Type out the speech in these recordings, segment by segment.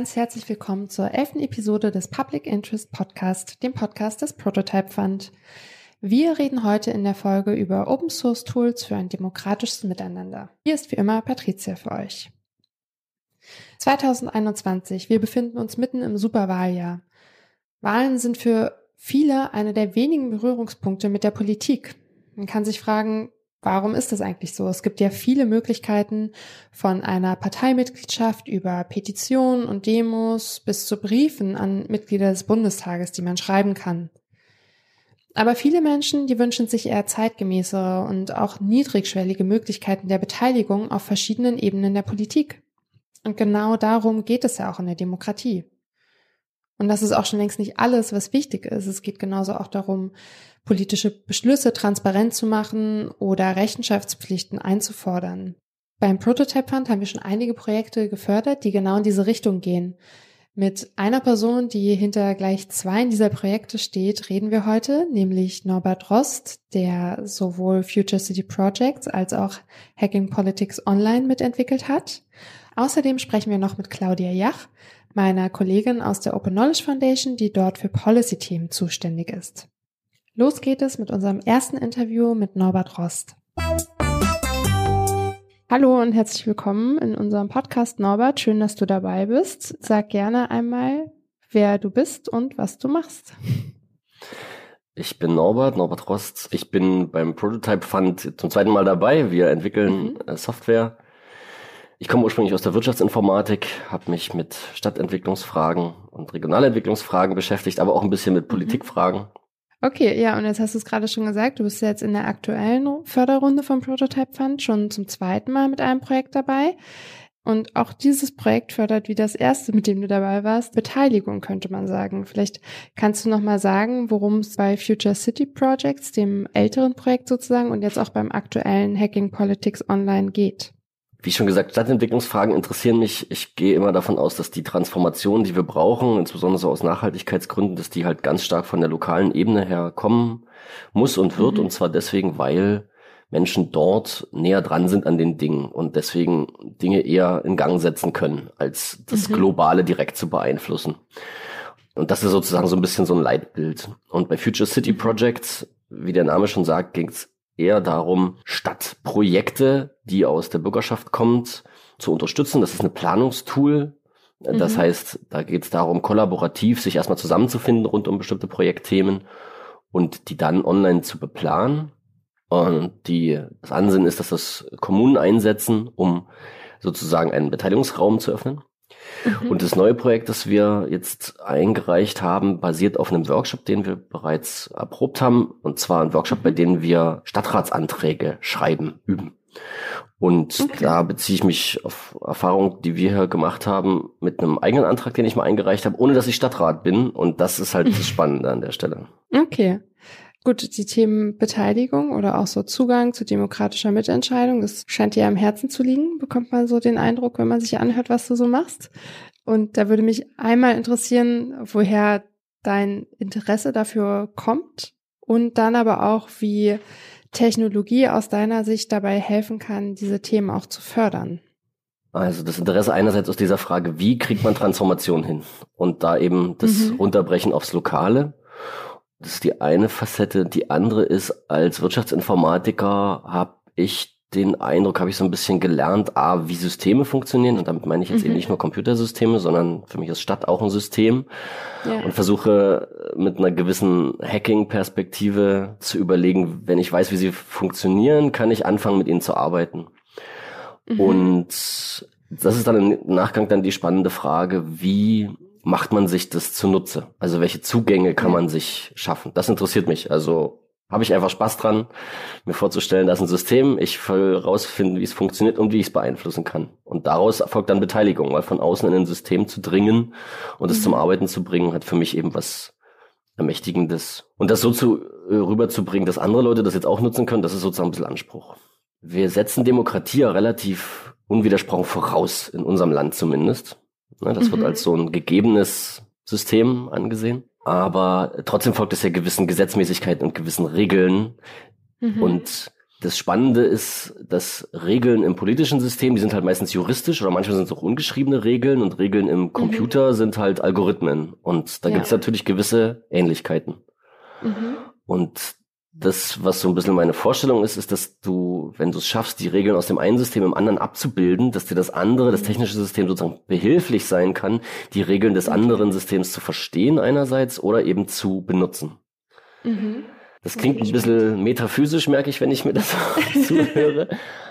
ganz herzlich willkommen zur elften Episode des Public Interest Podcast, dem Podcast des Prototype Fund. Wir reden heute in der Folge über Open Source Tools für ein demokratisches Miteinander. Hier ist wie immer Patricia für euch. 2021, wir befinden uns mitten im Superwahljahr. Wahlen sind für viele eine der wenigen Berührungspunkte mit der Politik. Man kann sich fragen, Warum ist das eigentlich so? Es gibt ja viele Möglichkeiten von einer Parteimitgliedschaft über Petitionen und Demos bis zu Briefen an Mitglieder des Bundestages, die man schreiben kann. Aber viele Menschen, die wünschen sich eher zeitgemäßere und auch niedrigschwellige Möglichkeiten der Beteiligung auf verschiedenen Ebenen der Politik. Und genau darum geht es ja auch in der Demokratie. Und das ist auch schon längst nicht alles, was wichtig ist. Es geht genauso auch darum, politische Beschlüsse transparent zu machen oder Rechenschaftspflichten einzufordern. Beim Prototype Fund haben wir schon einige Projekte gefördert, die genau in diese Richtung gehen. Mit einer Person, die hinter gleich zwei dieser Projekte steht, reden wir heute, nämlich Norbert Rost, der sowohl Future City Projects als auch Hacking Politics Online mitentwickelt hat. Außerdem sprechen wir noch mit Claudia Jach, meiner Kollegin aus der Open Knowledge Foundation, die dort für Policy-Themen zuständig ist. Los geht es mit unserem ersten Interview mit Norbert Rost. Hallo und herzlich willkommen in unserem Podcast Norbert. Schön, dass du dabei bist. Sag gerne einmal, wer du bist und was du machst. Ich bin Norbert, Norbert Rost. Ich bin beim Prototype Fund zum zweiten Mal dabei. Wir entwickeln mhm. Äh, Software. Ich komme ursprünglich aus der Wirtschaftsinformatik, habe mich mit Stadtentwicklungsfragen und Regionalentwicklungsfragen beschäftigt, aber auch ein bisschen mit mhm. Politikfragen. Okay, ja, und jetzt hast du es gerade schon gesagt, du bist jetzt in der aktuellen Förderrunde vom Prototype Fund schon zum zweiten Mal mit einem Projekt dabei. Und auch dieses Projekt fördert wie das erste, mit dem du dabei warst, Beteiligung, könnte man sagen. Vielleicht kannst du nochmal sagen, worum es bei Future City Projects, dem älteren Projekt sozusagen, und jetzt auch beim aktuellen Hacking Politics Online geht wie schon gesagt, Stadtentwicklungsfragen interessieren mich. Ich gehe immer davon aus, dass die Transformation, die wir brauchen, insbesondere so aus Nachhaltigkeitsgründen, dass die halt ganz stark von der lokalen Ebene her kommen muss und wird. Mhm. Und zwar deswegen, weil Menschen dort näher dran sind an den Dingen und deswegen Dinge eher in Gang setzen können, als das mhm. Globale direkt zu beeinflussen. Und das ist sozusagen so ein bisschen so ein Leitbild. Und bei Future City Projects, wie der Name schon sagt, ging es eher darum, Stadtprojekte, die aus der Bürgerschaft kommt, zu unterstützen. Das ist ein Planungstool. Das mhm. heißt, da geht es darum, kollaborativ sich erstmal zusammenzufinden rund um bestimmte Projektthemen und die dann online zu beplanen. Und die, das Ansinnen ist, dass das Kommunen einsetzen, um sozusagen einen Beteiligungsraum zu öffnen. Mhm. Und das neue Projekt, das wir jetzt eingereicht haben, basiert auf einem Workshop, den wir bereits erprobt haben. Und zwar ein Workshop, bei mhm. dem wir Stadtratsanträge schreiben, üben. Und okay. da beziehe ich mich auf Erfahrungen, die wir hier gemacht haben, mit einem eigenen Antrag, den ich mal eingereicht habe, ohne dass ich Stadtrat bin. Und das ist halt das Spannende an der Stelle. Okay. Gut, die Themen Beteiligung oder auch so Zugang zu demokratischer Mitentscheidung, das scheint dir am Herzen zu liegen, bekommt man so den Eindruck, wenn man sich anhört, was du so machst. Und da würde mich einmal interessieren, woher dein Interesse dafür kommt und dann aber auch, wie Technologie aus deiner Sicht dabei helfen kann, diese Themen auch zu fördern. Also das Interesse einerseits aus dieser Frage, wie kriegt man Transformation hin? Und da eben das mhm. Runterbrechen aufs Lokale das ist die eine Facette. Die andere ist, als Wirtschaftsinformatiker habe ich den Eindruck, habe ich so ein bisschen gelernt, a, wie Systeme funktionieren. Und damit meine ich jetzt mhm. eben nicht nur Computersysteme, sondern für mich ist Stadt auch ein System. Ja. Und versuche mit einer gewissen Hacking-Perspektive zu überlegen, wenn ich weiß, wie sie funktionieren, kann ich anfangen, mit ihnen zu arbeiten. Mhm. Und das ist dann im Nachgang dann die spannende Frage, wie macht man sich das zunutze? Also welche Zugänge kann man sich schaffen? Das interessiert mich. Also habe ich einfach Spaß dran, mir vorzustellen, dass ein System, ich will rausfinden, wie es funktioniert und wie ich es beeinflussen kann. Und daraus erfolgt dann Beteiligung, weil von außen in ein System zu dringen und es mhm. zum Arbeiten zu bringen, hat für mich eben was Ermächtigendes. Und das so zu, äh, rüberzubringen, dass andere Leute das jetzt auch nutzen können, das ist sozusagen ein bisschen Anspruch. Wir setzen Demokratie ja relativ unwidersprochen voraus, in unserem Land zumindest. Ne, das mhm. wird als so ein gegebenes System angesehen. Aber trotzdem folgt es ja gewissen Gesetzmäßigkeiten und gewissen Regeln. Mhm. Und das Spannende ist, dass Regeln im politischen System, die sind halt meistens juristisch oder manchmal sind es auch ungeschriebene Regeln und Regeln im mhm. Computer mhm. sind halt Algorithmen. Und da ja. gibt es natürlich gewisse Ähnlichkeiten. Mhm. Und das, was so ein bisschen meine Vorstellung ist, ist, dass du, wenn du es schaffst, die Regeln aus dem einen System im anderen abzubilden, dass dir das andere, das technische System sozusagen behilflich sein kann, die Regeln des anderen Systems zu verstehen einerseits oder eben zu benutzen. Mhm. Das klingt ein bisschen metaphysisch, merke ich, wenn ich mir das zuhöre.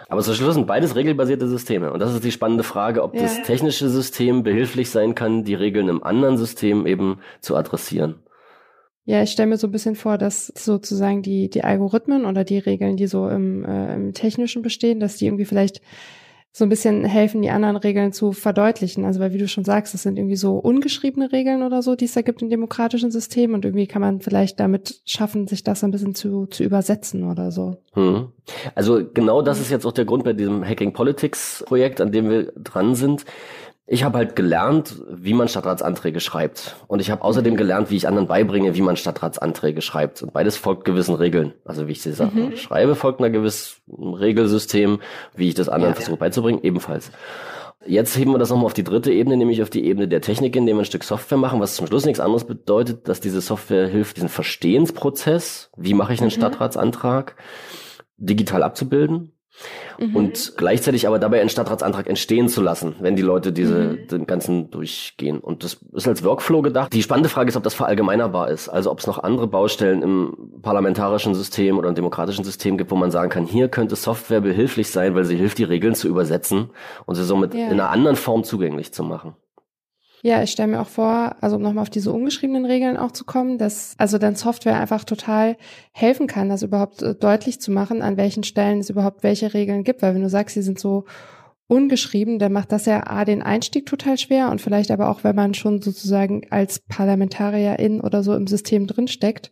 Aber zum Schluss sind beides regelbasierte Systeme. Und das ist die spannende Frage, ob ja. das technische System behilflich sein kann, die Regeln im anderen System eben zu adressieren. Ja, ich stelle mir so ein bisschen vor, dass sozusagen die, die Algorithmen oder die Regeln, die so im, äh, im Technischen bestehen, dass die irgendwie vielleicht so ein bisschen helfen, die anderen Regeln zu verdeutlichen. Also weil, wie du schon sagst, das sind irgendwie so ungeschriebene Regeln oder so, die es da gibt in demokratischen Systemen und irgendwie kann man vielleicht damit schaffen, sich das ein bisschen zu, zu übersetzen oder so. Hm. Also genau das ist jetzt auch der Grund bei diesem Hacking Politics Projekt, an dem wir dran sind. Ich habe halt gelernt, wie man Stadtratsanträge schreibt. Und ich habe außerdem gelernt, wie ich anderen beibringe, wie man Stadtratsanträge schreibt. Und beides folgt gewissen Regeln. Also wie ich sie mhm. schreibe, folgt einer gewissen Regelsystem. Wie ich das anderen ja, versuche ja. beizubringen, ebenfalls. Jetzt heben wir das nochmal auf die dritte Ebene, nämlich auf die Ebene der Technik, indem wir ein Stück Software machen, was zum Schluss nichts anderes bedeutet, dass diese Software hilft, diesen Verstehensprozess, wie mache ich einen mhm. Stadtratsantrag, digital abzubilden Mhm. Und gleichzeitig aber dabei einen Stadtratsantrag entstehen zu lassen, wenn die Leute diese, mhm. den ganzen durchgehen. Und das ist als Workflow gedacht. Die spannende Frage ist, ob das verallgemeinerbar ist. Also ob es noch andere Baustellen im parlamentarischen System oder im demokratischen System gibt, wo man sagen kann, hier könnte Software behilflich sein, weil sie hilft, die Regeln zu übersetzen und sie somit ja. in einer anderen Form zugänglich zu machen. Ja, ich stelle mir auch vor, also um nochmal auf diese ungeschriebenen Regeln auch zu kommen, dass also dann Software einfach total helfen kann, das überhaupt äh, deutlich zu machen, an welchen Stellen es überhaupt welche Regeln gibt. Weil wenn du sagst, sie sind so ungeschrieben, dann macht das ja A den Einstieg total schwer und vielleicht aber auch, wenn man schon sozusagen als Parlamentarierin oder so im System drinsteckt,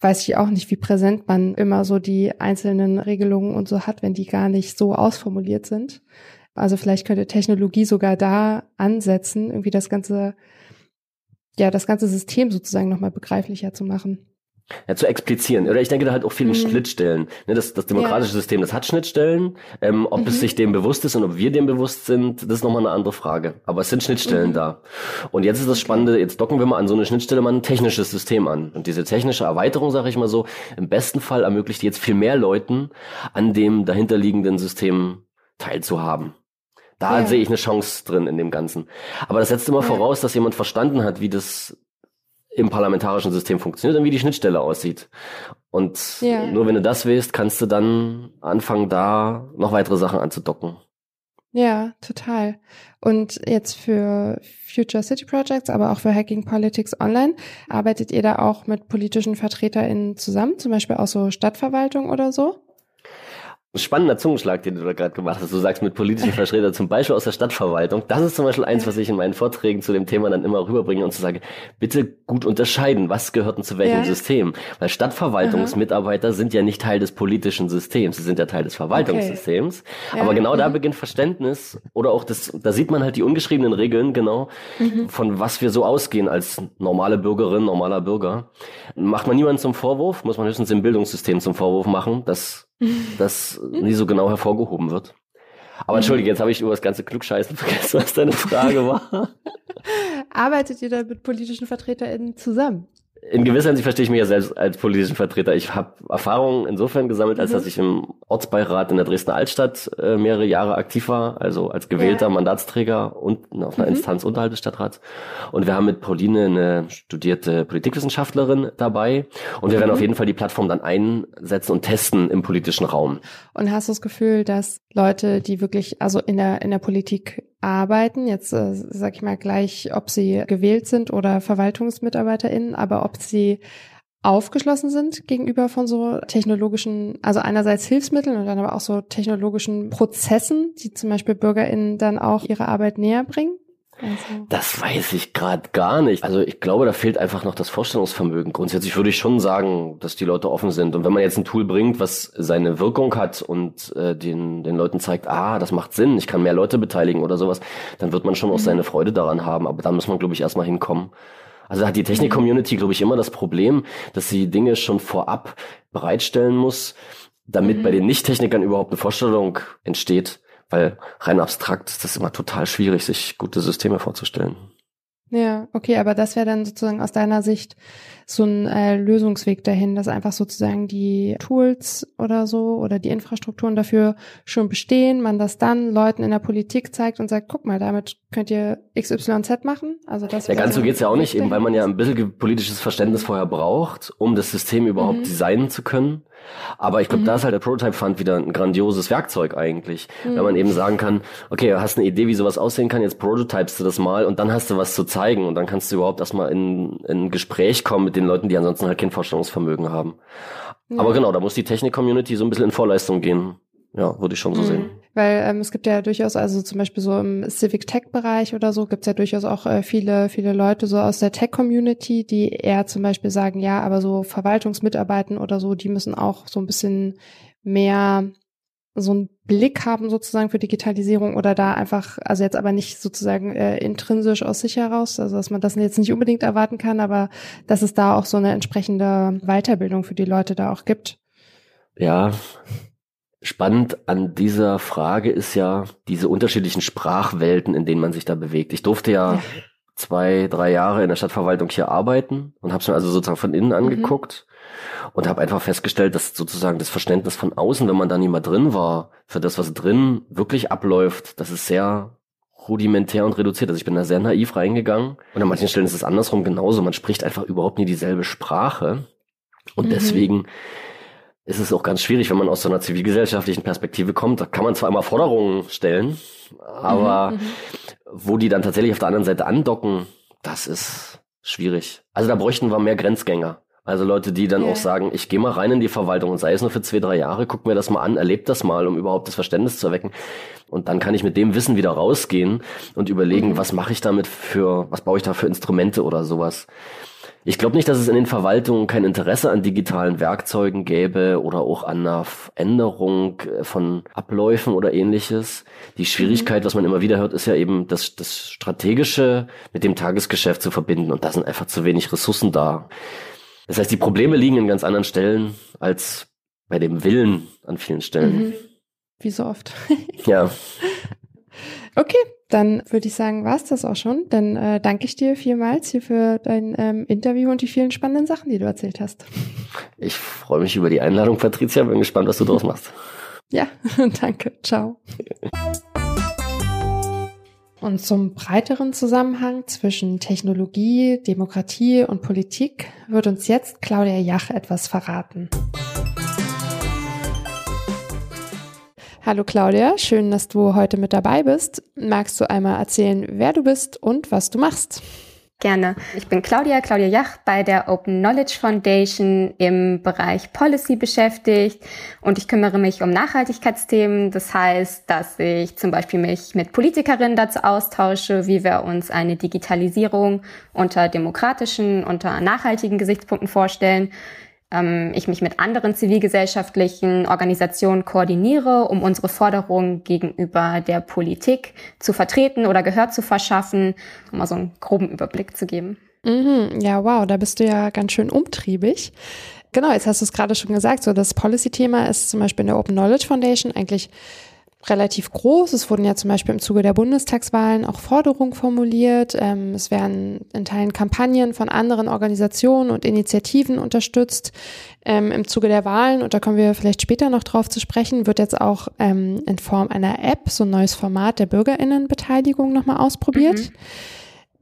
weiß ich auch nicht, wie präsent man immer so die einzelnen Regelungen und so hat, wenn die gar nicht so ausformuliert sind. Also vielleicht könnte Technologie sogar da ansetzen, irgendwie das ganze, ja, das ganze System sozusagen nochmal begreiflicher zu machen. Ja, zu explizieren. Oder ich denke da halt auch viele mhm. Schnittstellen. Ne, das, das demokratische ja. System, das hat Schnittstellen. Ähm, ob mhm. es sich dem bewusst ist und ob wir dem bewusst sind, das ist nochmal eine andere Frage. Aber es sind Schnittstellen mhm. da. Und jetzt ist das Spannende, jetzt docken wir mal an so eine Schnittstelle mal ein technisches System an. Und diese technische Erweiterung, sage ich mal so, im besten Fall ermöglicht jetzt viel mehr Leuten an dem dahinterliegenden System teilzuhaben. Da ja. sehe ich eine Chance drin in dem Ganzen. Aber das setzt immer ja. voraus, dass jemand verstanden hat, wie das im parlamentarischen System funktioniert und wie die Schnittstelle aussieht. Und ja. nur wenn du das willst, kannst du dann anfangen, da noch weitere Sachen anzudocken. Ja, total. Und jetzt für Future City Projects, aber auch für Hacking Politics Online, arbeitet ihr da auch mit politischen VertreterInnen zusammen, zum Beispiel auch so Stadtverwaltung oder so? Spannender Zungenschlag, den du da gerade gemacht hast. Du sagst mit politischen Vertretern, zum Beispiel aus der Stadtverwaltung. Das ist zum Beispiel eins, was ich in meinen Vorträgen zu dem Thema dann immer rüberbringe und zu sagen, bitte gut unterscheiden, was gehört denn zu welchem ja. System. Weil Stadtverwaltungsmitarbeiter Aha. sind ja nicht Teil des politischen Systems, sie sind ja Teil des Verwaltungssystems. Okay. Ja. Aber genau mhm. da beginnt Verständnis oder auch das, da sieht man halt die ungeschriebenen Regeln, genau, mhm. von was wir so ausgehen als normale Bürgerin, normaler Bürger. Macht man niemanden zum Vorwurf, muss man höchstens im Bildungssystem zum Vorwurf machen, dass das nie so genau hervorgehoben wird. Aber entschuldige, jetzt habe ich über das ganze Klugscheißen vergessen, was deine Frage war. Arbeitet ihr da mit politischen VertreterInnen zusammen? in gewisser Hinsicht verstehe ich mich ja selbst als politischen Vertreter. Ich habe Erfahrungen insofern gesammelt, als mhm. dass ich im Ortsbeirat in der Dresdner Altstadt äh, mehrere Jahre aktiv war, also als gewählter ja. Mandatsträger und auf einer mhm. Instanz unterhalb des Stadtrats. Und wir haben mit Pauline eine studierte Politikwissenschaftlerin dabei. Und wir mhm. werden auf jeden Fall die Plattform dann einsetzen und testen im politischen Raum. Und hast du das Gefühl, dass Leute, die wirklich also in der in der Politik arbeiten, jetzt äh, sag ich mal gleich, ob sie gewählt sind oder VerwaltungsmitarbeiterInnen, aber ob sie aufgeschlossen sind gegenüber von so technologischen, also einerseits Hilfsmitteln und dann aber auch so technologischen Prozessen, die zum Beispiel BürgerInnen dann auch ihre Arbeit näher bringen? Also. Das weiß ich gerade gar nicht. Also ich glaube, da fehlt einfach noch das Vorstellungsvermögen. Grundsätzlich würde ich schon sagen, dass die Leute offen sind. Und wenn man jetzt ein Tool bringt, was seine Wirkung hat und äh, den, den Leuten zeigt, ah, das macht Sinn, ich kann mehr Leute beteiligen oder sowas, dann wird man schon auch mhm. seine Freude daran haben. Aber da muss man, glaube ich, erstmal hinkommen. Also hat die Technik-Community, glaube ich, immer das Problem, dass sie Dinge schon vorab bereitstellen muss, damit mhm. bei den Nicht-Technikern überhaupt eine Vorstellung entsteht, weil rein abstrakt ist das immer total schwierig, sich gute Systeme vorzustellen. Ja, okay, aber das wäre dann sozusagen aus deiner Sicht so ein äh, Lösungsweg dahin, dass einfach sozusagen die Tools oder so oder die Infrastrukturen dafür schon bestehen, man das dann Leuten in der Politik zeigt und sagt, guck mal, damit könnt ihr XYZ machen. Also das ja, ganz so geht's ja auch nicht, eben weil man ja ein bisschen politisches Verständnis vorher braucht, um das System überhaupt mhm. designen zu können. Aber ich glaube, mhm. da ist halt der Prototype Fund wieder ein grandioses Werkzeug eigentlich. Mhm. Wenn man eben sagen kann, okay, du hast eine Idee, wie sowas aussehen kann, jetzt prototypest du das mal und dann hast du was zu zeigen und dann kannst du überhaupt erstmal in, in ein Gespräch kommen mit den Leuten, die ansonsten halt kein Vorstellungsvermögen haben. Ja. Aber genau, da muss die Technik-Community so ein bisschen in Vorleistung gehen. Ja, würde ich schon so mhm. sehen. Weil ähm, es gibt ja durchaus, also zum Beispiel so im Civic Tech-Bereich oder so, gibt's ja durchaus auch äh, viele, viele Leute so aus der Tech-Community, die eher zum Beispiel sagen, ja, aber so Verwaltungsmitarbeiten oder so, die müssen auch so ein bisschen mehr so einen Blick haben sozusagen für Digitalisierung oder da einfach, also jetzt aber nicht sozusagen äh, intrinsisch aus sich heraus, also dass man das jetzt nicht unbedingt erwarten kann, aber dass es da auch so eine entsprechende Weiterbildung für die Leute da auch gibt. Ja, Spannend an dieser Frage ist ja diese unterschiedlichen Sprachwelten, in denen man sich da bewegt. Ich durfte ja, ja. zwei, drei Jahre in der Stadtverwaltung hier arbeiten und habe es mir also sozusagen von innen mhm. angeguckt mhm. und habe einfach festgestellt, dass sozusagen das Verständnis von außen, wenn man da nie mal drin war, für das, was drin wirklich abläuft, das ist sehr rudimentär und reduziert. Also ich bin da sehr naiv reingegangen und an manchen Stellen ist es andersrum genauso. Man spricht einfach überhaupt nie dieselbe Sprache und mhm. deswegen ist es auch ganz schwierig, wenn man aus so einer zivilgesellschaftlichen Perspektive kommt. Da kann man zwar immer Forderungen stellen, aber mhm, mhm, wo die dann tatsächlich auf der anderen Seite andocken, das ist schwierig. Also da bräuchten wir mehr Grenzgänger. Also Leute, die dann yeah. auch sagen, ich gehe mal rein in die Verwaltung und sei es nur für zwei, drei Jahre, guck mir das mal an, erlebt das mal, um überhaupt das Verständnis zu erwecken. Und dann kann ich mit dem Wissen wieder rausgehen und überlegen, mhm. was mache ich damit für, was baue ich da für Instrumente oder sowas. Ich glaube nicht, dass es in den Verwaltungen kein Interesse an digitalen Werkzeugen gäbe oder auch an einer Änderung äh, von Abläufen oder ähnliches. Die Schwierigkeit, mhm. was man immer wieder hört, ist ja eben das, das Strategische mit dem Tagesgeschäft zu verbinden und da sind einfach zu wenig Ressourcen da. Das heißt, die Probleme liegen in ganz anderen Stellen als bei dem Willen an vielen Stellen. Mhm. Wie so oft. ja. Okay, dann würde ich sagen, war's das auch schon. Dann äh, danke ich dir vielmals hier für dein ähm, Interview und die vielen spannenden Sachen, die du erzählt hast. Ich freue mich über die Einladung, Patricia. Bin gespannt, was du draus machst. Ja, danke. Ciao. Und zum breiteren Zusammenhang zwischen Technologie, Demokratie und Politik wird uns jetzt Claudia Jach etwas verraten. Hallo Claudia, schön, dass du heute mit dabei bist. Magst du einmal erzählen, wer du bist und was du machst? Gerne. Ich bin Claudia, Claudia Jach bei der Open Knowledge Foundation im Bereich Policy beschäftigt und ich kümmere mich um Nachhaltigkeitsthemen. Das heißt, dass ich zum Beispiel mich mit Politikerinnen dazu austausche, wie wir uns eine Digitalisierung unter demokratischen, unter nachhaltigen Gesichtspunkten vorstellen ähm, ich mich mit anderen zivilgesellschaftlichen Organisationen koordiniere, um unsere Forderungen gegenüber der Politik zu vertreten oder Gehör zu verschaffen, um mal so einen groben Überblick zu geben. Mhm, ja, wow, da bist du ja ganz schön umtriebig. Genau, jetzt hast du es gerade schon gesagt, so das Policy-Thema ist zum Beispiel in der Open Knowledge Foundation eigentlich relativ groß. Es wurden ja zum Beispiel im Zuge der Bundestagswahlen auch Forderungen formuliert. Ähm, es werden in Teilen Kampagnen von anderen Organisationen und Initiativen unterstützt. Ähm, Im Zuge der Wahlen, und da kommen wir vielleicht später noch drauf zu sprechen, wird jetzt auch ähm, in Form einer App so ein neues Format der Bürgerinnenbeteiligung nochmal ausprobiert. Mhm.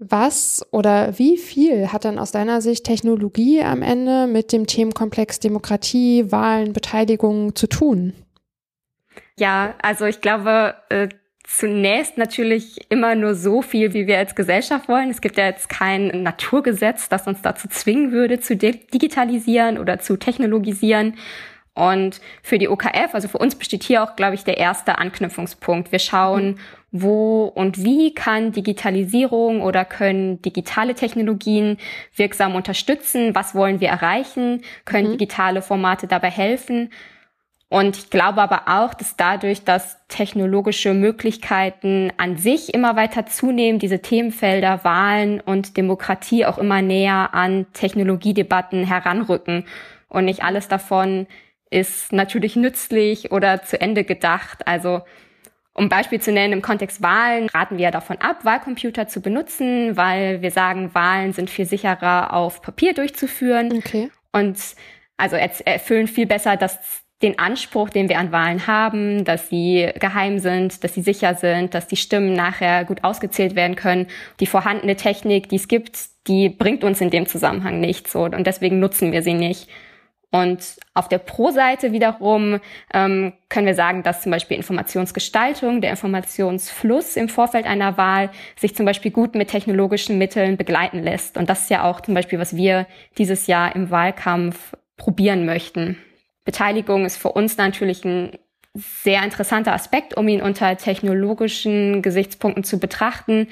Was oder wie viel hat dann aus deiner Sicht Technologie am Ende mit dem Themenkomplex Demokratie, Wahlen, Beteiligung zu tun? Ja, also ich glaube, äh, zunächst natürlich immer nur so viel, wie wir als Gesellschaft wollen. Es gibt ja jetzt kein Naturgesetz, das uns dazu zwingen würde, zu digitalisieren oder zu technologisieren. Und für die OKF, also für uns besteht hier auch, glaube ich, der erste Anknüpfungspunkt. Wir schauen, wo und wie kann Digitalisierung oder können digitale Technologien wirksam unterstützen? Was wollen wir erreichen? Können mhm. digitale Formate dabei helfen? Und ich glaube aber auch, dass dadurch, dass technologische Möglichkeiten an sich immer weiter zunehmen, diese Themenfelder Wahlen und Demokratie auch immer näher an Technologiedebatten heranrücken und nicht alles davon ist natürlich nützlich oder zu Ende gedacht. Also um Beispiel zu nennen, im Kontext Wahlen raten wir davon ab, Wahlcomputer zu benutzen, weil wir sagen, Wahlen sind viel sicherer auf Papier durchzuführen. Okay. Und also erfüllen viel besser das, den Anspruch, den wir an Wahlen haben, dass sie geheim sind, dass sie sicher sind, dass die Stimmen nachher gut ausgezählt werden können. Die vorhandene Technik, die es gibt, die bringt uns in dem Zusammenhang nichts und deswegen nutzen wir sie nicht. Und auf der Pro-Seite wiederum ähm, können wir sagen, dass zum Beispiel Informationsgestaltung, der Informationsfluss im Vorfeld einer Wahl sich zum Beispiel gut mit technologischen Mitteln begleiten lässt. Und das ist ja auch zum Beispiel, was wir dieses Jahr im Wahlkampf probieren möchten. Beteiligung ist für uns natürlich ein sehr interessanter Aspekt, um ihn unter technologischen Gesichtspunkten zu betrachten.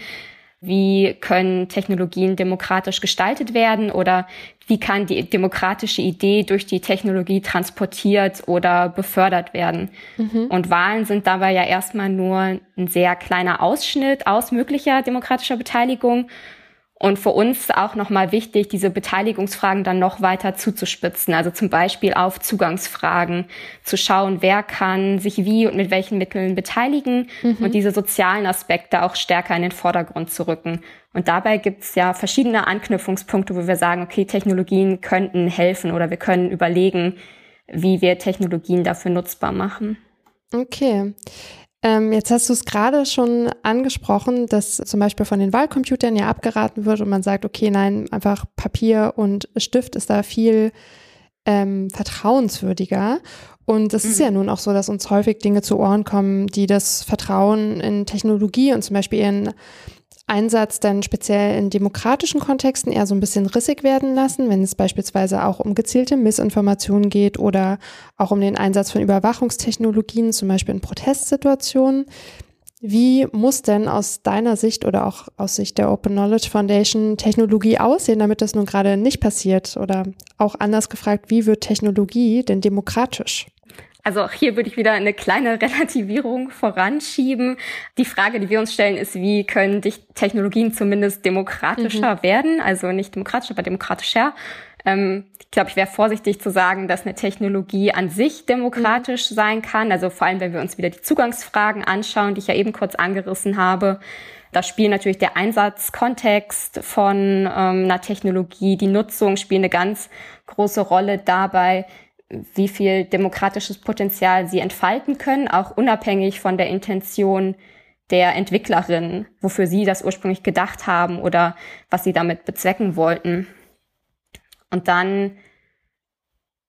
Wie können Technologien demokratisch gestaltet werden oder wie kann die demokratische Idee durch die Technologie transportiert oder befördert werden? Mhm. Und Wahlen sind dabei ja erstmal nur ein sehr kleiner Ausschnitt aus möglicher demokratischer Beteiligung. Und für uns auch nochmal wichtig, diese Beteiligungsfragen dann noch weiter zuzuspitzen. Also zum Beispiel auf Zugangsfragen zu schauen, wer kann sich wie und mit welchen Mitteln beteiligen mhm. und diese sozialen Aspekte auch stärker in den Vordergrund zu rücken. Und dabei gibt es ja verschiedene Anknüpfungspunkte, wo wir sagen, okay, Technologien könnten helfen oder wir können überlegen, wie wir Technologien dafür nutzbar machen. Okay. Ähm, jetzt hast du es gerade schon angesprochen, dass zum Beispiel von den Wahlcomputern ja abgeraten wird und man sagt, okay, nein, einfach Papier und Stift ist da viel ähm, vertrauenswürdiger. Und es mhm. ist ja nun auch so, dass uns häufig Dinge zu Ohren kommen, die das Vertrauen in Technologie und zum Beispiel ihren Einsatz dann speziell in demokratischen Kontexten eher so ein bisschen rissig werden lassen, wenn es beispielsweise auch um gezielte Missinformationen geht oder auch um den Einsatz von Überwachungstechnologien, zum Beispiel in Protestsituationen. Wie muss denn aus deiner Sicht oder auch aus Sicht der Open Knowledge Foundation Technologie aussehen, damit das nun gerade nicht passiert? Oder auch anders gefragt, wie wird Technologie denn demokratisch? Also auch hier würde ich wieder eine kleine Relativierung voranschieben. Die Frage, die wir uns stellen, ist, wie können die Technologien zumindest demokratischer mhm. werden? Also nicht demokratischer, aber demokratischer. Ähm, ich glaube, ich wäre vorsichtig zu sagen, dass eine Technologie an sich demokratisch mhm. sein kann. Also vor allem, wenn wir uns wieder die Zugangsfragen anschauen, die ich ja eben kurz angerissen habe. Da spielt natürlich der Einsatzkontext von ähm, einer Technologie, die Nutzung spielt eine ganz große Rolle dabei, wie viel demokratisches Potenzial sie entfalten können, auch unabhängig von der Intention der Entwicklerin, wofür sie das ursprünglich gedacht haben oder was sie damit bezwecken wollten. Und dann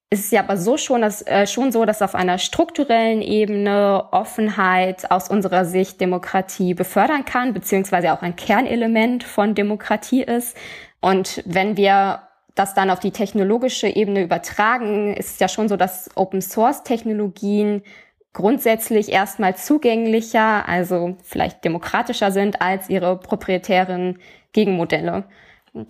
ist es ja aber so schon, dass, äh, schon so, dass auf einer strukturellen Ebene Offenheit aus unserer Sicht Demokratie befördern kann, beziehungsweise auch ein Kernelement von Demokratie ist. Und wenn wir das dann auf die technologische Ebene übertragen, ist ja schon so, dass Open Source Technologien grundsätzlich erstmal zugänglicher, also vielleicht demokratischer sind als ihre proprietären Gegenmodelle.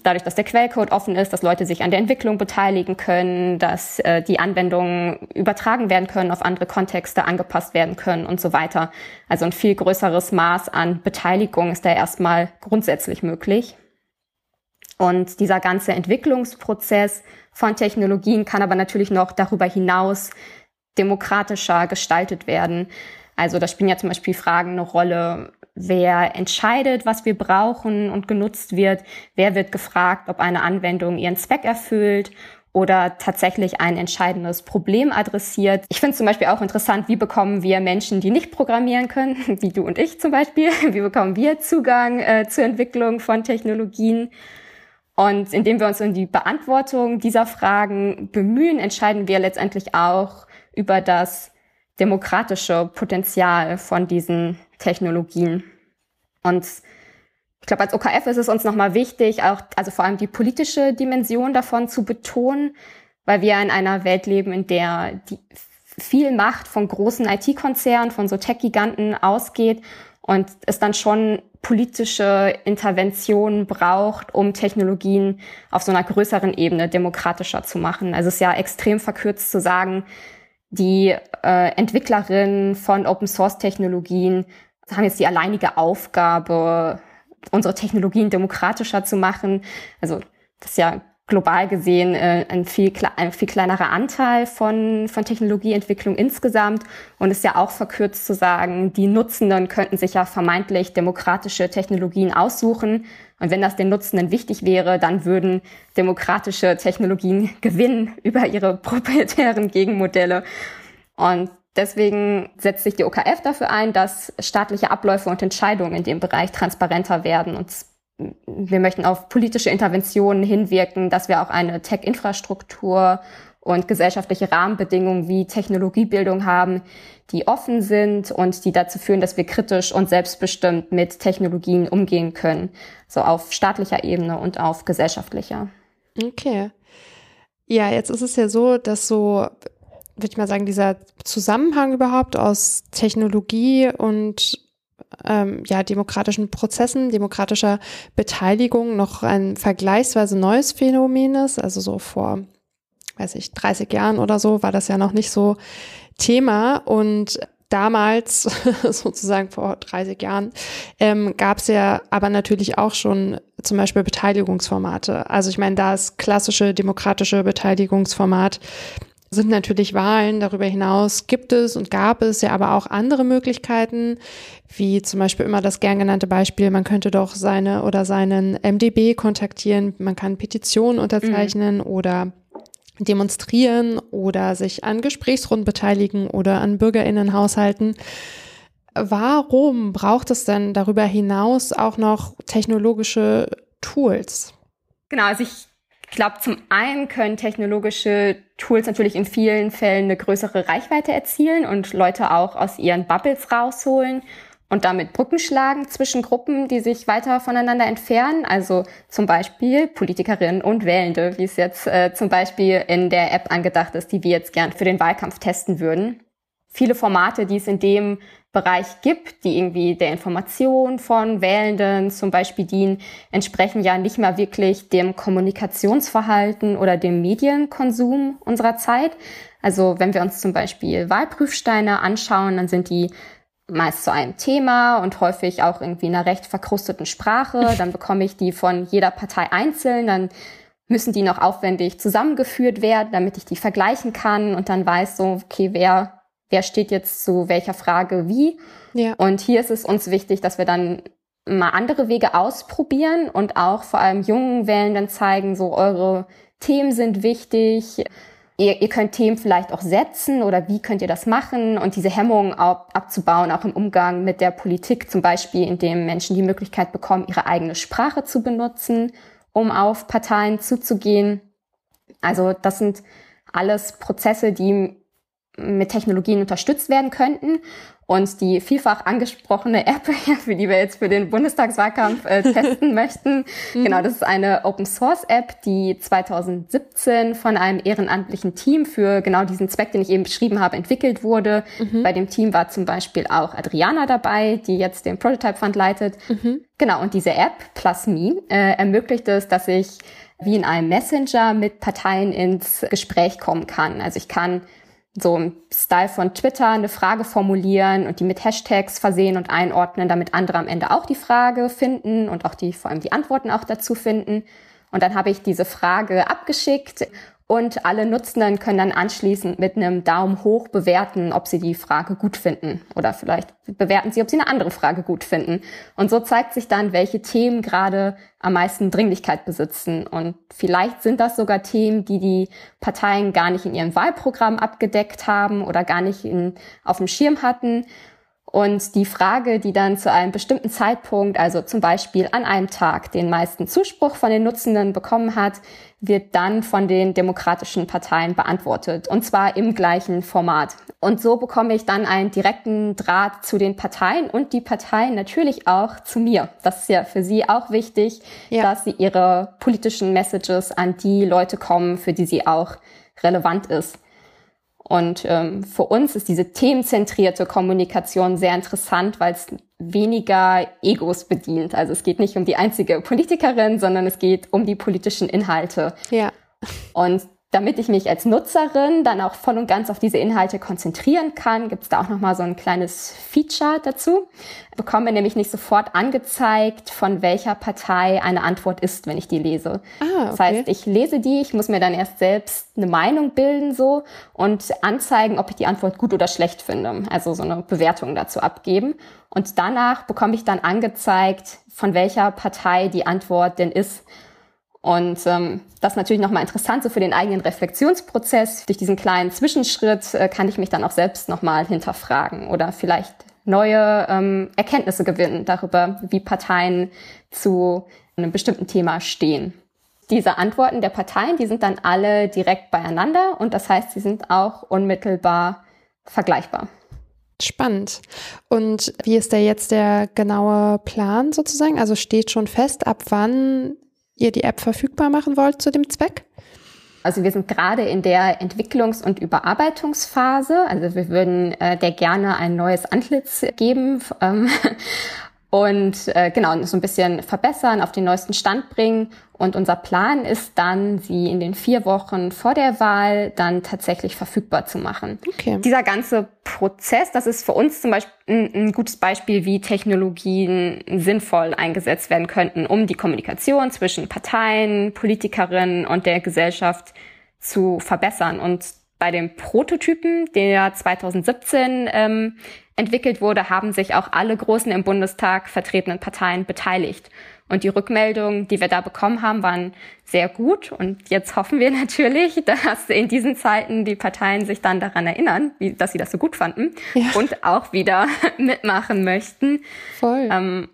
Dadurch, dass der Quellcode offen ist, dass Leute sich an der Entwicklung beteiligen können, dass äh, die Anwendungen übertragen werden können, auf andere Kontexte angepasst werden können und so weiter. Also ein viel größeres Maß an Beteiligung ist da erstmal grundsätzlich möglich. Und dieser ganze Entwicklungsprozess von Technologien kann aber natürlich noch darüber hinaus demokratischer gestaltet werden. Also da spielen ja zum Beispiel Fragen eine Rolle, wer entscheidet, was wir brauchen und genutzt wird, wer wird gefragt, ob eine Anwendung ihren Zweck erfüllt oder tatsächlich ein entscheidendes Problem adressiert. Ich finde zum Beispiel auch interessant, wie bekommen wir Menschen, die nicht programmieren können, wie du und ich zum Beispiel, wie bekommen wir Zugang äh, zur Entwicklung von Technologien und indem wir uns um die Beantwortung dieser Fragen bemühen, entscheiden wir letztendlich auch über das demokratische Potenzial von diesen Technologien. Und ich glaube, als OKF ist es uns nochmal wichtig, auch, also vor allem die politische Dimension davon zu betonen, weil wir in einer Welt leben, in der die viel Macht von großen IT-Konzernen, von so Tech-Giganten ausgeht und es dann schon politische Intervention braucht, um Technologien auf so einer größeren Ebene demokratischer zu machen. Also es ist ja extrem verkürzt zu sagen, die äh, Entwicklerinnen von Open Source Technologien haben jetzt die alleinige Aufgabe, unsere Technologien demokratischer zu machen. Also das ist ja global gesehen äh, ein, viel, ein viel kleinerer Anteil von, von Technologieentwicklung insgesamt und ist ja auch verkürzt zu sagen, die Nutzenden könnten sich ja vermeintlich demokratische Technologien aussuchen. Und wenn das den Nutzenden wichtig wäre, dann würden demokratische Technologien gewinnen über ihre proprietären Gegenmodelle. Und Deswegen setzt sich die OKF dafür ein, dass staatliche Abläufe und Entscheidungen in dem Bereich transparenter werden und wir möchten auf politische Interventionen hinwirken, dass wir auch eine Tech-Infrastruktur und gesellschaftliche Rahmenbedingungen wie Technologiebildung haben, die offen sind und die dazu führen, dass wir kritisch und selbstbestimmt mit Technologien umgehen können. So auf staatlicher Ebene und auf gesellschaftlicher. Okay. Ja, jetzt ist es ja so, dass so, würde ich mal sagen, dieser Zusammenhang überhaupt aus Technologie und ähm, ja, demokratischen Prozessen, demokratischer Beteiligung noch ein vergleichsweise neues Phänomen ist. Also so vor, weiß ich, 30 Jahren oder so war das ja noch nicht so Thema. Und damals, sozusagen vor 30 Jahren, ähm, gab es ja aber natürlich auch schon zum Beispiel Beteiligungsformate. Also ich meine, das klassische demokratische Beteiligungsformat sind natürlich Wahlen. Darüber hinaus gibt es und gab es ja aber auch andere Möglichkeiten, wie zum Beispiel immer das gern genannte Beispiel, man könnte doch seine oder seinen MDB kontaktieren, man kann Petitionen unterzeichnen mhm. oder demonstrieren oder sich an Gesprächsrunden beteiligen oder an Bürgerinnenhaushalten. Warum braucht es denn darüber hinaus auch noch technologische Tools? Genau, also ich ich glaube, zum einen können technologische Tools natürlich in vielen Fällen eine größere Reichweite erzielen und Leute auch aus ihren Bubbles rausholen und damit Brücken schlagen zwischen Gruppen, die sich weiter voneinander entfernen. Also zum Beispiel Politikerinnen und Wählende, wie es jetzt äh, zum Beispiel in der App angedacht ist, die wir jetzt gern für den Wahlkampf testen würden. Viele Formate, die es in dem Bereich gibt, die irgendwie der Information von Wählenden zum Beispiel dienen, entsprechen ja nicht mehr wirklich dem Kommunikationsverhalten oder dem Medienkonsum unserer Zeit. Also wenn wir uns zum Beispiel Wahlprüfsteine anschauen, dann sind die meist zu einem Thema und häufig auch irgendwie in einer recht verkrusteten Sprache. Dann bekomme ich die von jeder Partei einzeln, dann müssen die noch aufwendig zusammengeführt werden, damit ich die vergleichen kann und dann weiß so, okay, wer wer steht jetzt zu welcher Frage wie. Ja. Und hier ist es uns wichtig, dass wir dann mal andere Wege ausprobieren und auch vor allem jungen Wählenden zeigen, so eure Themen sind wichtig. Ihr, ihr könnt Themen vielleicht auch setzen oder wie könnt ihr das machen und diese Hemmungen ab, abzubauen, auch im Umgang mit der Politik, zum Beispiel, indem Menschen die Möglichkeit bekommen, ihre eigene Sprache zu benutzen, um auf Parteien zuzugehen. Also das sind alles Prozesse, die mit Technologien unterstützt werden könnten. Und die vielfach angesprochene App, für die wir jetzt für den Bundestagswahlkampf äh, testen möchten, mhm. genau, das ist eine Open Source App, die 2017 von einem ehrenamtlichen Team für genau diesen Zweck, den ich eben beschrieben habe, entwickelt wurde. Mhm. Bei dem Team war zum Beispiel auch Adriana dabei, die jetzt den Prototype Fund leitet. Mhm. Genau, und diese App, Plus Me, äh, ermöglicht es, dass ich wie in einem Messenger mit Parteien ins Gespräch kommen kann. Also ich kann so im Style von Twitter eine Frage formulieren und die mit Hashtags versehen und einordnen, damit andere am Ende auch die Frage finden und auch die, vor allem die Antworten auch dazu finden. Und dann habe ich diese Frage abgeschickt und alle Nutzenden können dann anschließend mit einem Daumen hoch bewerten, ob sie die Frage gut finden. Oder vielleicht bewerten sie, ob sie eine andere Frage gut finden. Und so zeigt sich dann, welche Themen gerade am meisten Dringlichkeit besitzen. Und vielleicht sind das sogar Themen, die die Parteien gar nicht in ihrem Wahlprogramm abgedeckt haben oder gar nicht in, auf dem Schirm hatten. Und die Frage, die dann zu einem bestimmten Zeitpunkt, also zum Beispiel an einem Tag, den meisten Zuspruch von den Nutzenden bekommen hat, wird dann von den demokratischen Parteien beantwortet. Und zwar im gleichen Format. Und so bekomme ich dann einen direkten Draht zu den Parteien und die Parteien natürlich auch zu mir. Das ist ja für sie auch wichtig, ja. dass sie ihre politischen Messages an die Leute kommen, für die sie auch relevant ist. Und ähm, für uns ist diese themenzentrierte Kommunikation sehr interessant, weil es weniger Egos bedient. Also es geht nicht um die einzige Politikerin, sondern es geht um die politischen Inhalte. Ja. Und damit ich mich als Nutzerin dann auch voll und ganz auf diese Inhalte konzentrieren kann, gibt es da auch nochmal so ein kleines Feature dazu. Ich bekomme nämlich nicht sofort angezeigt, von welcher Partei eine Antwort ist, wenn ich die lese. Ah, okay. Das heißt, ich lese die, ich muss mir dann erst selbst eine Meinung bilden so und anzeigen, ob ich die Antwort gut oder schlecht finde. Also so eine Bewertung dazu abgeben. Und danach bekomme ich dann angezeigt, von welcher Partei die Antwort denn ist. Und ähm, das ist natürlich nochmal interessant so für den eigenen Reflexionsprozess. Durch diesen kleinen Zwischenschritt äh, kann ich mich dann auch selbst nochmal hinterfragen oder vielleicht neue ähm, Erkenntnisse gewinnen darüber, wie Parteien zu einem bestimmten Thema stehen. Diese Antworten der Parteien, die sind dann alle direkt beieinander und das heißt, sie sind auch unmittelbar vergleichbar. Spannend. Und wie ist da jetzt der genaue Plan sozusagen? Also steht schon fest, ab wann ihr die App verfügbar machen wollt zu dem Zweck? Also wir sind gerade in der Entwicklungs- und Überarbeitungsphase. Also wir würden äh, der gerne ein neues Antlitz geben. Ähm, und äh, genau so ein bisschen verbessern, auf den neuesten Stand bringen. Und unser Plan ist dann, sie in den vier Wochen vor der Wahl dann tatsächlich verfügbar zu machen. Okay. Dieser ganze Prozess, das ist für uns zum Beispiel ein, ein gutes Beispiel, wie Technologien sinnvoll eingesetzt werden könnten, um die Kommunikation zwischen Parteien, Politikerinnen und der Gesellschaft zu verbessern. Und bei dem Prototypen, der 2017 ähm, entwickelt wurde, haben sich auch alle großen im Bundestag vertretenen Parteien beteiligt. Und die Rückmeldungen, die wir da bekommen haben, waren sehr gut. Und jetzt hoffen wir natürlich, dass in diesen Zeiten die Parteien sich dann daran erinnern, wie, dass sie das so gut fanden ja. und auch wieder mitmachen möchten. Voll. Ähm,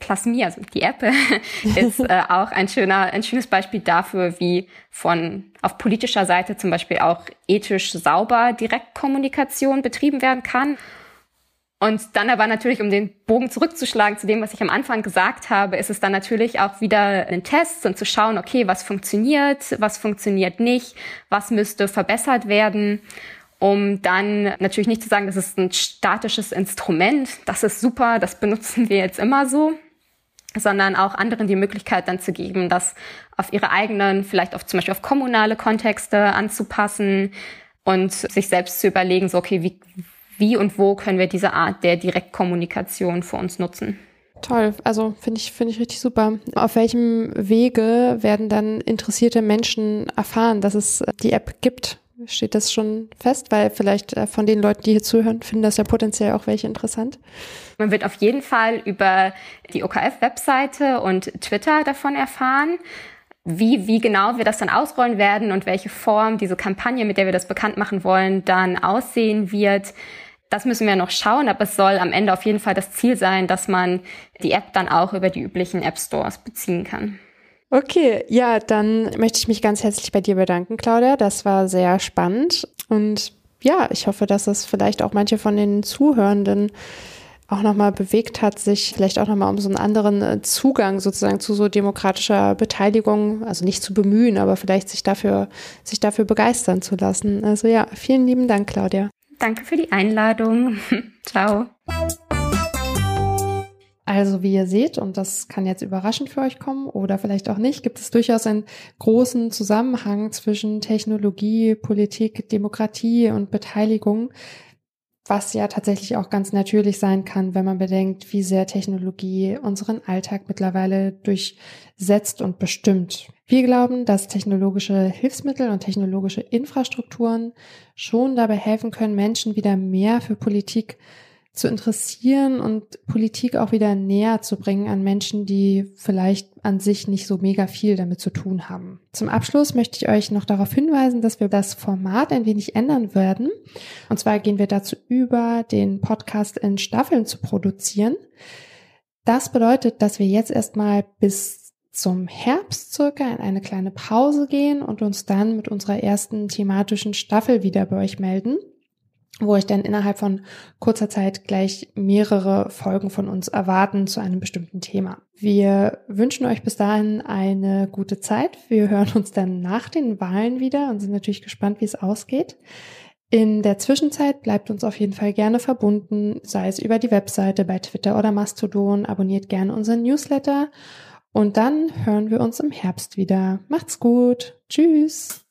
Plasmia, also die App, ist äh, auch ein schöner, ein schönes Beispiel dafür, wie von auf politischer Seite zum Beispiel auch ethisch sauber Direktkommunikation betrieben werden kann. Und dann aber natürlich, um den Bogen zurückzuschlagen zu dem, was ich am Anfang gesagt habe, ist es dann natürlich auch wieder ein Test und zu schauen, okay, was funktioniert, was funktioniert nicht, was müsste verbessert werden, um dann natürlich nicht zu sagen, das ist ein statisches Instrument, das ist super, das benutzen wir jetzt immer so, sondern auch anderen die Möglichkeit dann zu geben, das auf ihre eigenen, vielleicht auf zum Beispiel auf kommunale Kontexte anzupassen und sich selbst zu überlegen, so okay, wie wie und wo können wir diese Art der Direktkommunikation für uns nutzen. Toll, also finde ich, finde ich richtig super. Auf welchem Wege werden dann interessierte Menschen erfahren, dass es die App gibt? Steht das schon fest? Weil vielleicht äh, von den Leuten, die hier zuhören, finden das ja potenziell auch welche interessant. Man wird auf jeden Fall über die OKF-Webseite und Twitter davon erfahren. Wie, wie genau wir das dann ausrollen werden und welche Form diese Kampagne, mit der wir das bekannt machen wollen, dann aussehen wird, das müssen wir noch schauen, aber es soll am Ende auf jeden Fall das Ziel sein, dass man die App dann auch über die üblichen App Stores beziehen kann. Okay, ja, dann möchte ich mich ganz herzlich bei dir bedanken, Claudia. Das war sehr spannend und ja, ich hoffe, dass es vielleicht auch manche von den Zuhörenden auch nochmal bewegt hat, sich vielleicht auch nochmal um so einen anderen äh, Zugang sozusagen zu so demokratischer Beteiligung, also nicht zu bemühen, aber vielleicht sich dafür, sich dafür begeistern zu lassen. Also ja, vielen lieben Dank, Claudia. Danke für die Einladung. Ciao. Also wie ihr seht, und das kann jetzt überraschend für euch kommen oder vielleicht auch nicht, gibt es durchaus einen großen Zusammenhang zwischen Technologie, Politik, Demokratie und Beteiligung, was ja tatsächlich auch ganz natürlich sein kann, wenn man bedenkt, wie sehr Technologie unseren Alltag mittlerweile durchsetzt und bestimmt. Wir glauben, dass technologische Hilfsmittel und technologische Infrastrukturen schon dabei helfen können, Menschen wieder mehr für Politik zu interessieren und Politik auch wieder näher zu bringen an Menschen, die vielleicht an sich nicht so mega viel damit zu tun haben. Zum Abschluss möchte ich euch noch darauf hinweisen, dass wir das Format ein wenig ändern werden. Und zwar gehen wir dazu über, den Podcast in Staffeln zu produzieren. Das bedeutet, dass wir jetzt erstmal bis zum Herbst circa in eine kleine Pause gehen und uns dann mit unserer ersten thematischen Staffel wieder bei euch melden, wo euch dann innerhalb von kurzer Zeit gleich mehrere Folgen von uns erwarten zu einem bestimmten Thema. Wir wünschen euch bis dahin eine gute Zeit. Wir hören uns dann nach den Wahlen wieder und sind natürlich gespannt, wie es ausgeht. In der Zwischenzeit bleibt uns auf jeden Fall gerne verbunden, sei es über die Webseite, bei Twitter oder Mastodon. Abonniert gerne unseren Newsletter und dann hören wir uns im Herbst wieder. Macht's gut. Tschüss.